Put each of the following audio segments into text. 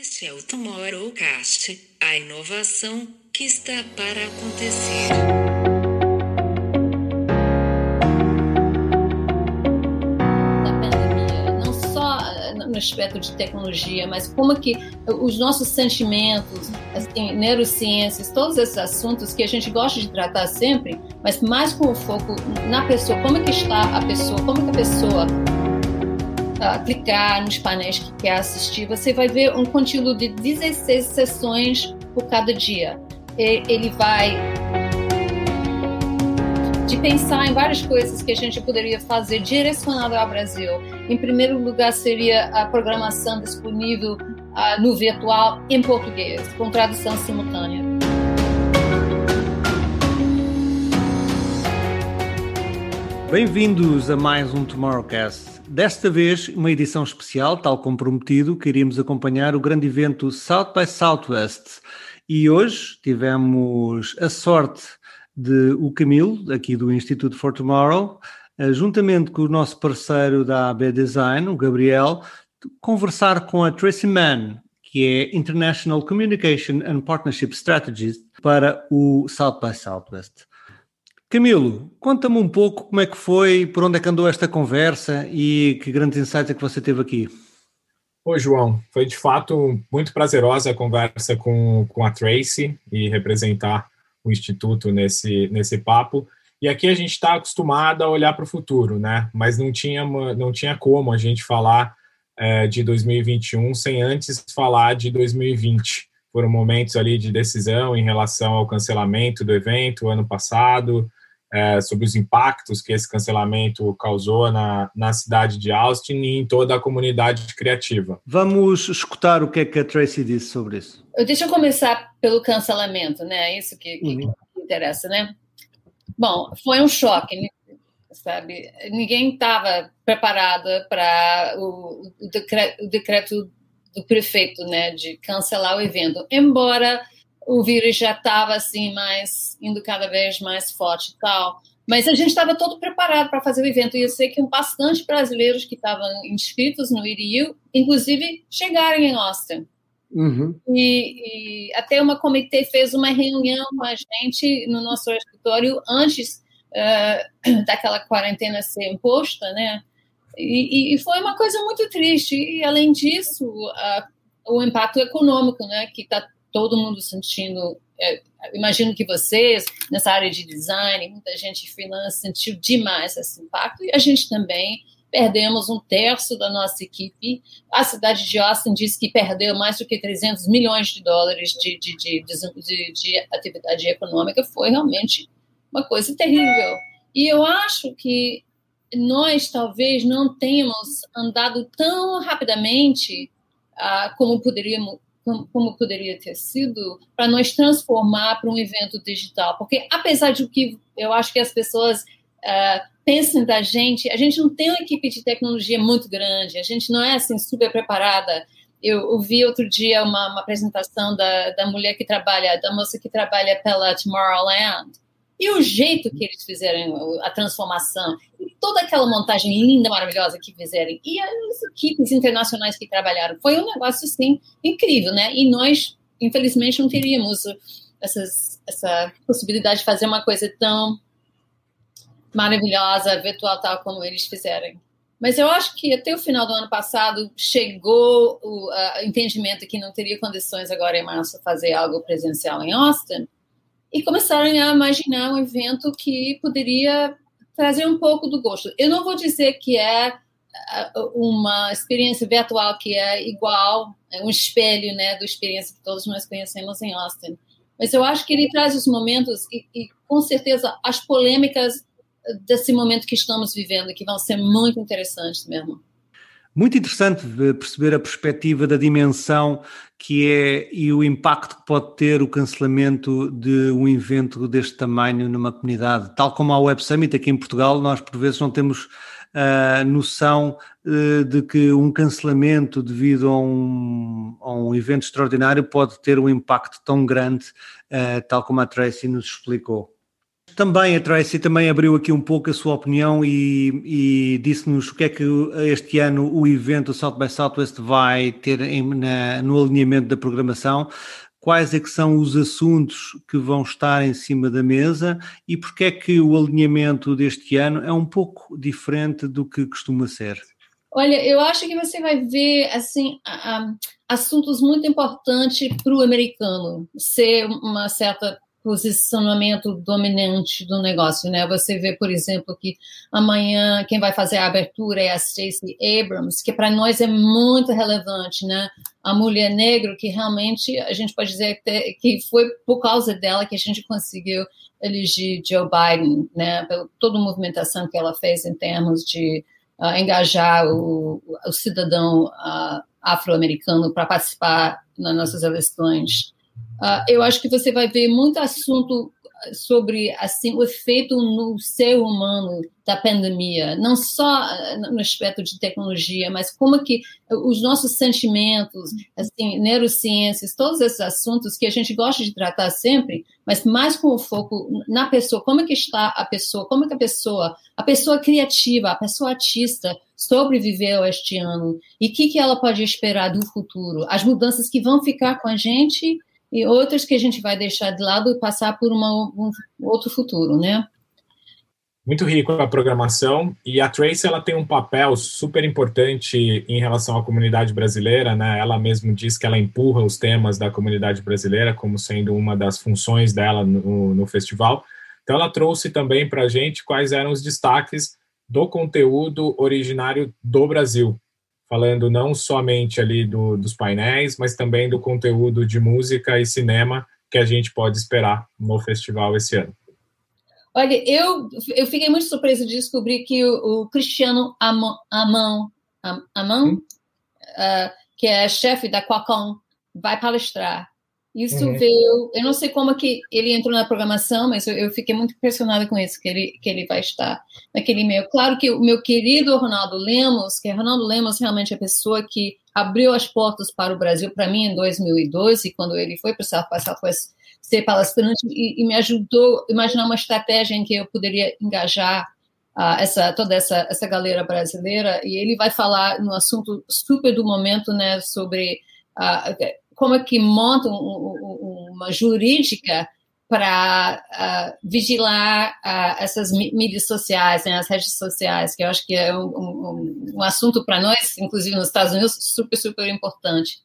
Este é o Tomorrowcast, a inovação que está para acontecer. da pandemia, não só eh, no aspecto de tecnologia, mas como que os nossos sentimentos, assim, neurociências, todos esses assuntos que a gente gosta de tratar sempre, mas mais com o foco na pessoa, como é que está a pessoa, como é que a pessoa uh, clicar nos painéis que quer assistir, você vai ver um conteúdo de 16 sessões por cada dia. E, ele vai de pensar em várias coisas que a gente poderia fazer direcionado ao Brasil. Em primeiro lugar, seria a programação disponível uh, no virtual em português, com tradução simultânea. Bem-vindos a mais um Tomorrowcast. Desta vez, uma edição especial, tal como prometido, que iríamos acompanhar o grande evento South by Southwest. E hoje tivemos a sorte de o Camilo, aqui do Instituto for Tomorrow, eh, juntamente com o nosso parceiro da AB Design, o Gabriel, conversar com a Tracy Mann, que é International Communication and Partnership Strategist para o South by Southwest. Camilo, conta-me um pouco como é que foi, por onde é que andou esta conversa e que grandes insights é que você teve aqui. Oi, João. Foi de fato muito prazerosa a conversa com, com a Tracy e representar o Instituto nesse, nesse papo. E aqui a gente está acostumado a olhar para o futuro, né? Mas não tinha, não tinha como a gente falar é, de 2021 sem antes falar de 2020. Foram momentos ali de decisão em relação ao cancelamento do evento ano passado, é, sobre os impactos que esse cancelamento causou na, na cidade de Austin e em toda a comunidade criativa. Vamos escutar o que é que a Tracy disse sobre isso. Deixa eu começar pelo cancelamento, né? É isso que, que, uhum. que interessa, né? Bom, foi um choque, né? sabe? Ninguém estava preparado para o, o decreto do prefeito, né, de cancelar o evento, embora o vírus já estava assim mais indo cada vez mais forte e tal. Mas a gente estava todo preparado para fazer o evento. E eu sei que bastante brasileiros que estavam inscritos no IRIU, inclusive, chegaram em Austin. Uhum. E, e, até uma comitê fez uma reunião com a gente no nosso escritório antes uh, daquela quarentena ser imposta, né? E, e, foi uma coisa muito triste. E além disso, uh, o impacto econômico, né? Que está todo mundo sentindo. É, imagino que vocês, nessa área de design, muita gente freelance sentiu demais esse impacto, e a gente também perdemos um terço da nossa equipe. A cidade de Austin diz que perdeu mais do que 300 milhões de dólares de, de, de, de, de atividade econômica. Foi realmente uma coisa terrível. E eu acho que nós talvez não tenhamos andado tão rapidamente ah, como poderíamos como, poderia ter sido para nós transformar para um evento digital. Porque, apesar de que eu acho que as pessoas uh, pensem da gente, a gente não tem uma equipe de tecnologia muito grande, a gente não é assim super preparada. Eu ouvi outro dia uma, uma apresentação da, da mulher que trabalha, da moça que trabalha pela Tomorrowland, e o jeito que eles fizeram a transformação, e toda aquela montagem linda, maravilhosa que fizeram, e as equipes internacionais que trabalharam, foi um negócio, assim, incrível, né? E nós, infelizmente, não teríamos essas, essa possibilidade de fazer uma coisa tão maravilhosa, virtual, tal como eles fizeram. Mas eu acho que até o final do ano passado chegou o uh, entendimento que não teria condições agora em março fazer algo presencial em Austin, e começaram a imaginar um evento que poderia trazer um pouco do gosto. Eu não vou dizer que é uma experiência virtual que é igual, é um espelho né, da experiência que todos nós conhecemos em Austin. Mas eu acho que ele traz os momentos e, e com certeza as polêmicas desse momento que estamos vivendo, que vão ser muito interessantes mesmo. Muito interessante perceber a perspectiva da dimensão que é e o impacto que pode ter o cancelamento de um evento deste tamanho numa comunidade. Tal como a Web Summit aqui em Portugal, nós por vezes não temos a uh, noção uh, de que um cancelamento devido a um, a um, evento extraordinário pode ter um impacto tão grande, uh, tal como a Tracy nos explicou. Também a Tracy também abriu aqui um pouco a sua opinião e, e disse-nos o que é que este ano o evento South by Southwest vai ter em, na, no alinhamento da programação quais é que são os assuntos que vão estar em cima da mesa e porque é que o alinhamento deste ano é um pouco diferente do que costuma ser? Olha, eu acho que você vai ver assim assuntos muito importantes para o americano ser uma certa posicionamento dominante do negócio, né? Você vê, por exemplo, que amanhã quem vai fazer a abertura é a Stacey Abrams, que para nós é muito relevante, né? A mulher negra que realmente a gente pode dizer que foi por causa dela que a gente conseguiu eleger Joe Biden, né? Pela toda a movimentação que ela fez em termos de uh, engajar o, o cidadão uh, afro-americano para participar nas nossas eleições. Uh, eu acho que você vai ver muito assunto sobre assim o efeito no ser humano da pandemia, não só ah, no aspecto de tecnologia, mas como que os nossos sentimentos, assim, neurociências, todos esses assuntos que a gente gosta de tratar sempre, mas mais com o foco na pessoa, como é que está a pessoa, como é que a pessoa, a pessoa criativa, a pessoa artista sobreviveu este ano? E o que, que ela pode esperar do futuro, as mudanças que vão ficar com a gente e outras que a gente vai deixar de lado e passar por uma, um outro futuro, né? Muito rico a programação e a Trace ela tem um papel super importante em relação à comunidade brasileira, né? Ela mesmo diz que ela empurra os temas da comunidade brasileira como sendo uma das funções dela no, no festival. Então ela trouxe também para a gente quais eram os destaques do conteúdo originário do Brasil, falando não somente ali do, dos painéis, mas também do conteúdo de música e cinema que a gente pode esperar no festival esse ano. Olha, eu, eu fiquei muito surpresa de descobrir que o, o Cristiano Amon, Amon, Amon uh, que é chefe da Qualcomm, vai palestrar. Isso uhum. veio, eu não sei como que ele entrou na programação, mas eu, eu, fiquei muito impressionada com isso, que ele, que ele vai estar naquele e-mail. Claro que o meu querido Ronaldo Lemos, que é Ronaldo Lemos realmente é a pessoa que abriu as portas para o Brasil para mim em 2012, quando ele foi para o South by Southwest ser palestrante, e, e, me ajudou a imaginar uma estratégia em que eu poderia engajar uh, essa, toda essa, essa galera brasileira, e ele vai falar no assunto super do momento, né, sobre... Uh, como é que montam uma jurídica para uh, vigilar uh, essas mídias sociais, né, as redes sociais, que eu acho que é um, um, um assunto para nós, inclusive nos Estados Unidos, super, super importante.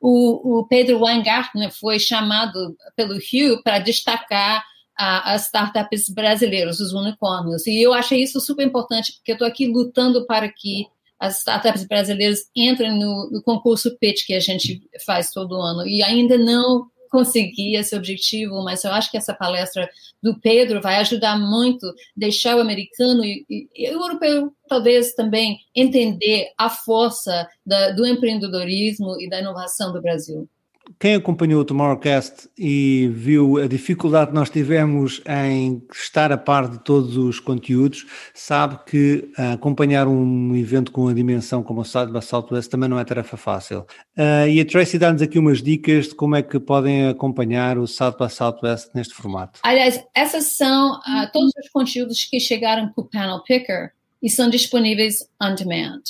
O, o Pedro Weingartner foi chamado pelo Hugh para destacar uh, as startups brasileiras, os unicórnios, e eu achei isso super importante, porque eu estou aqui lutando para que as startups brasileiras entram no, no, concurso PIT que a gente faz todo ano. E ainda não consegui esse objetivo, mas eu acho que essa palestra do Pedro vai ajudar muito deixar o americano e, e, e o europeu talvez também entender a força da, do empreendedorismo e da inovação do Brasil quem acompanhou o Tomorrowcast e viu a dificuldade que nós tivemos em estar a par de todos os conteúdos, sabe que uh, acompanhar um evento com a dimensão como o South by Southwest também não é tarefa fácil. Uh, e a Tracy dá-nos aqui umas dicas de como é que podem acompanhar o South by Southwest neste formato. Aliás, essas são uh, todos os conteúdos que chegaram para o Panel Picker e são disponíveis on demand,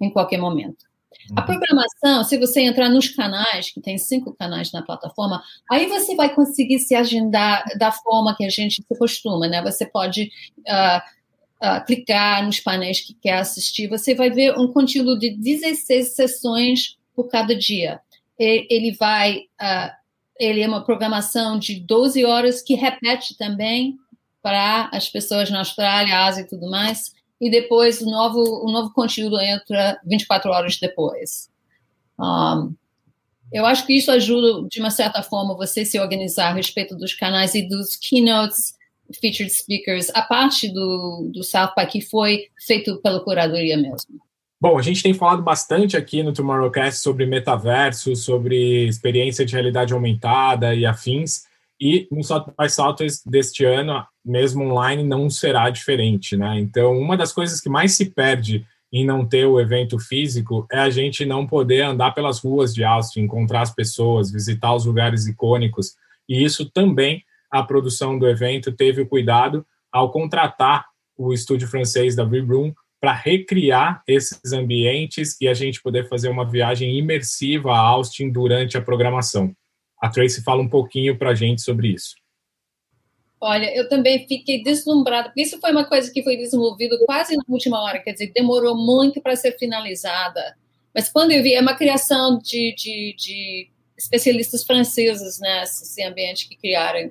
em qualquer momento. A programação, se você entrar nos canais, que tem cinco canais na plataforma, aí você vai conseguir se agendar da forma que a gente se costuma, né? Você pode uh, uh, clicar nos painéis que quer assistir, você vai ver um conteúdo de 16 sessões por cada dia. Ele vai, uh, ele é uma programação de 12 horas que repete também para as pessoas na Austrália, Ásia e tudo mais e depois o novo, o novo conteúdo entra 24 horas depois. Um, eu acho que isso ajuda, de uma certa forma, você se organizar a respeito dos canais e dos keynotes, featured speakers, a parte do, do South que foi feito pela curadoria mesmo. Bom, a gente tem falado bastante aqui no Tomorrowcast sobre metaverso, sobre experiência de realidade aumentada e afins. E no South by Southwest deste ano, mesmo online, não será diferente, né? Então, uma das coisas que mais se perde em não ter o evento físico é a gente não poder andar pelas ruas de Austin, encontrar as pessoas, visitar os lugares icônicos, e isso também a produção do evento teve o cuidado ao contratar o estúdio francês da Room para recriar esses ambientes e a gente poder fazer uma viagem imersiva a Austin durante a programação. A Tracy fala um pouquinho para a gente sobre isso. Olha, eu também fiquei deslumbrada, porque isso foi uma coisa que foi desenvolvido quase na última hora, quer dizer, demorou muito para ser finalizada. Mas quando eu vi, é uma criação de, de, de especialistas franceses nesse né, ambiente que criaram,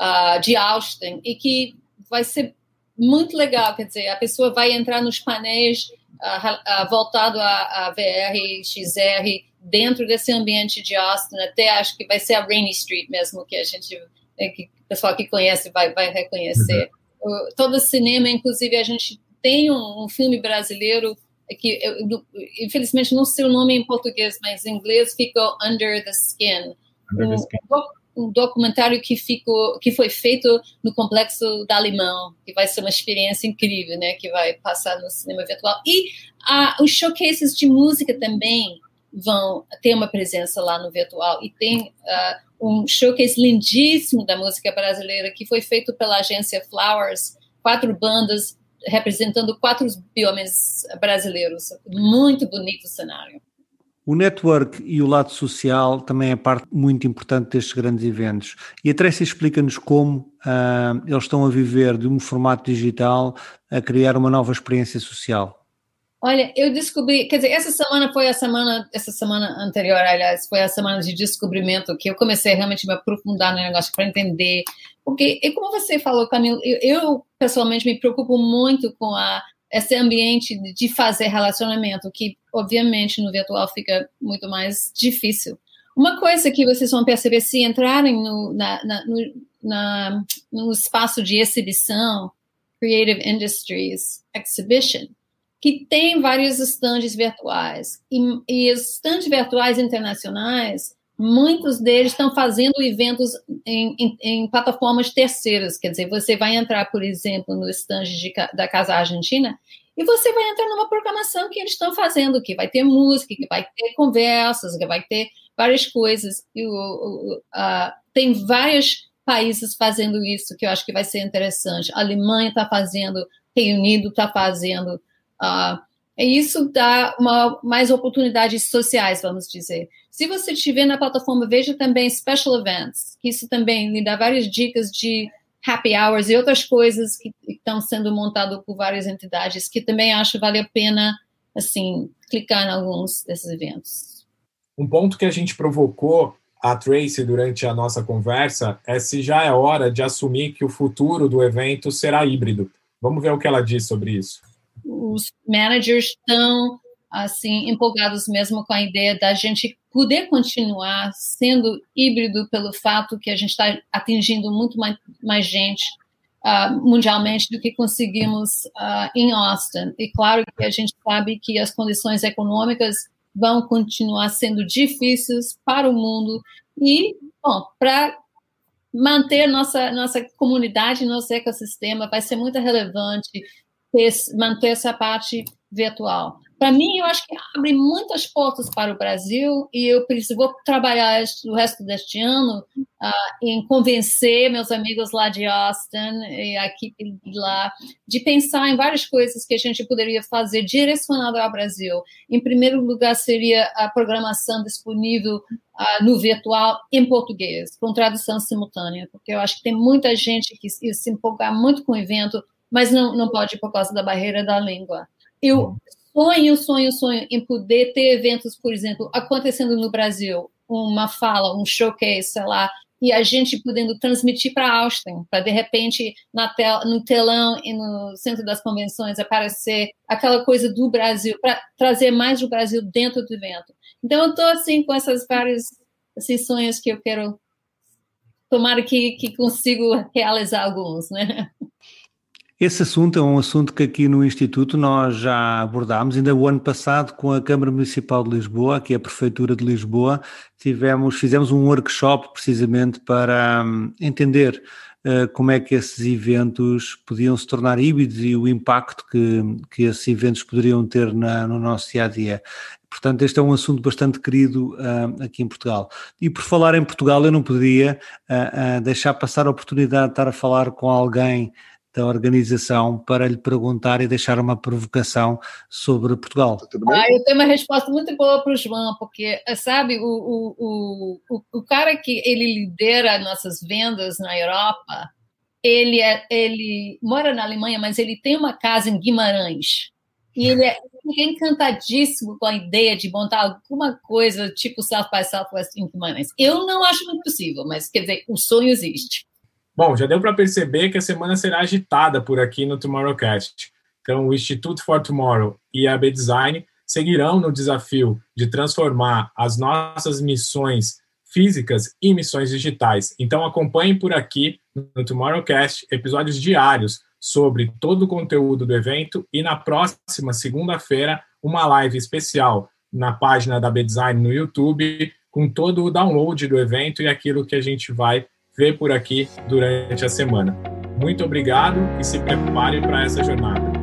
uh, de Austin, e que vai ser muito legal, quer dizer, a pessoa vai entrar nos painéis uh, uh, voltado a, a VR, XR, dentro desse ambiente de Austin, até acho que vai ser a Rainy Street mesmo, que a gente, é, que pessoal que conhece vai, vai reconhecer. Uhum. Todo cinema, inclusive, a gente tem um, um filme brasileiro que, eu, infelizmente, não sei o nome em português, mas em inglês ficou Under the Skin. Under the Skin um documentário que ficou, que foi feito no complexo da Alemão, que vai ser uma experiência incrível, né? Que vai passar no cinema virtual e ah, os showcases de música também vão ter uma presença lá no virtual e tem ah, um showcase lindíssimo da música brasileira que foi feito pela agência Flowers, quatro bandas representando quatro biomes brasileiros, muito bonito o cenário. O network e o lado social também é parte muito importante destes grandes eventos. E a Tracy explica-nos como uh, eles estão a viver de um formato digital a criar uma nova experiência social. Olha, eu descobri, quer dizer, essa semana foi a semana, essa semana anterior, aliás, foi a semana de descobrimento que eu comecei realmente a me aprofundar no negócio para entender, porque, e como você falou, Camilo, eu, eu pessoalmente me preocupo muito com a esse ambiente de fazer relacionamento, que obviamente no virtual fica muito mais difícil. Uma coisa que vocês vão perceber se entrarem no, na, na, no, na, no espaço de exibição, Creative Industries Exhibition, que tem vários estandes virtuais. E, estandes virtuais internacionais muitos deles estão fazendo eventos em, em, em, plataformas terceiras. Quer dizer, você vai entrar, por exemplo, no stand de, da Casa Argentina e você vai entrar numa programação que eles estão fazendo, que vai ter música, que vai ter conversas, que vai ter várias coisas. E o, o, uh, tem vários países fazendo isso, que eu acho que vai ser interessante. A Alemanha está fazendo, Reino Unido está fazendo. Uh, e isso dá uma, mais oportunidades sociais, vamos dizer. Se você estiver na plataforma, veja também Special Events, que isso também lhe dá várias dicas de happy hours e outras coisas que estão sendo montadas por várias entidades, que também acho vale a pena, assim, clicar em alguns desses eventos. Um ponto que a gente provocou a Tracy durante a nossa conversa é se já é hora de assumir que o futuro do evento será híbrido. Vamos ver o que ela diz sobre isso os managers estão assim empolgados mesmo com a ideia da gente poder continuar sendo híbrido pelo fato que a gente está atingindo muito mais, mais gente uh, mundialmente do que conseguimos uh, em Austin. E claro que a gente sabe que as condições econômicas vão continuar sendo difíceis para o mundo e, bom, para manter nossa nossa comunidade, nosso ecossistema vai ser muito relevante manter essa parte virtual. Para mim, eu acho que abre muitas portas para o Brasil e eu vou trabalhar o resto deste ano uh, em convencer meus amigos lá de Austin e aqui lá de pensar em várias coisas que a gente poderia fazer direcionado ao Brasil. Em primeiro lugar, seria a programação disponível uh, no virtual em português, com tradução simultânea, porque eu acho que tem muita gente que se empolgar muito com o evento mas não, não pode por causa da barreira da língua. Eu sonho, sonho, sonho em poder ter eventos, por exemplo, acontecendo no Brasil, uma fala, um showcase, sei lá, e a gente podendo transmitir para Austin, para de repente na tel no telão e no centro das convenções aparecer aquela coisa do Brasil, para trazer mais do Brasil dentro do evento. Então eu estou assim com essas várias assim, sonhos que eu quero tomara que, que consigo realizar alguns, né? Esse assunto é um assunto que aqui no Instituto nós já abordámos, ainda o ano passado com a Câmara Municipal de Lisboa, que é a Prefeitura de Lisboa, tivemos, fizemos um workshop precisamente para um, entender uh, como é que esses eventos podiam se tornar híbridos e o impacto que, que esses eventos poderiam ter na, no nosso dia a dia. Portanto, este é um assunto bastante querido uh, aqui em Portugal. E por falar em Portugal, eu não poderia uh, deixar passar a oportunidade de estar a falar com alguém da organização para lhe perguntar e deixar uma provocação sobre Portugal. Ah, eu tenho uma resposta muito boa para o João, porque, sabe, o, o, o, o cara que ele lidera nossas vendas na Europa, ele, é, ele mora na Alemanha, mas ele tem uma casa em Guimarães. E ele é encantadíssimo com a ideia de montar alguma coisa tipo South by Southwest em Guimarães. Eu não acho muito possível, mas quer dizer, o sonho existe. Bom, já deu para perceber que a semana será agitada por aqui no Tomorrowcast. Então, o Instituto for Tomorrow e a B-Design seguirão no desafio de transformar as nossas missões físicas em missões digitais. Então, acompanhe por aqui no Tomorrowcast episódios diários sobre todo o conteúdo do evento e na próxima segunda-feira uma live especial na página da B-Design no YouTube com todo o download do evento e aquilo que a gente vai ver por aqui durante a semana. Muito obrigado e se prepare para essa jornada.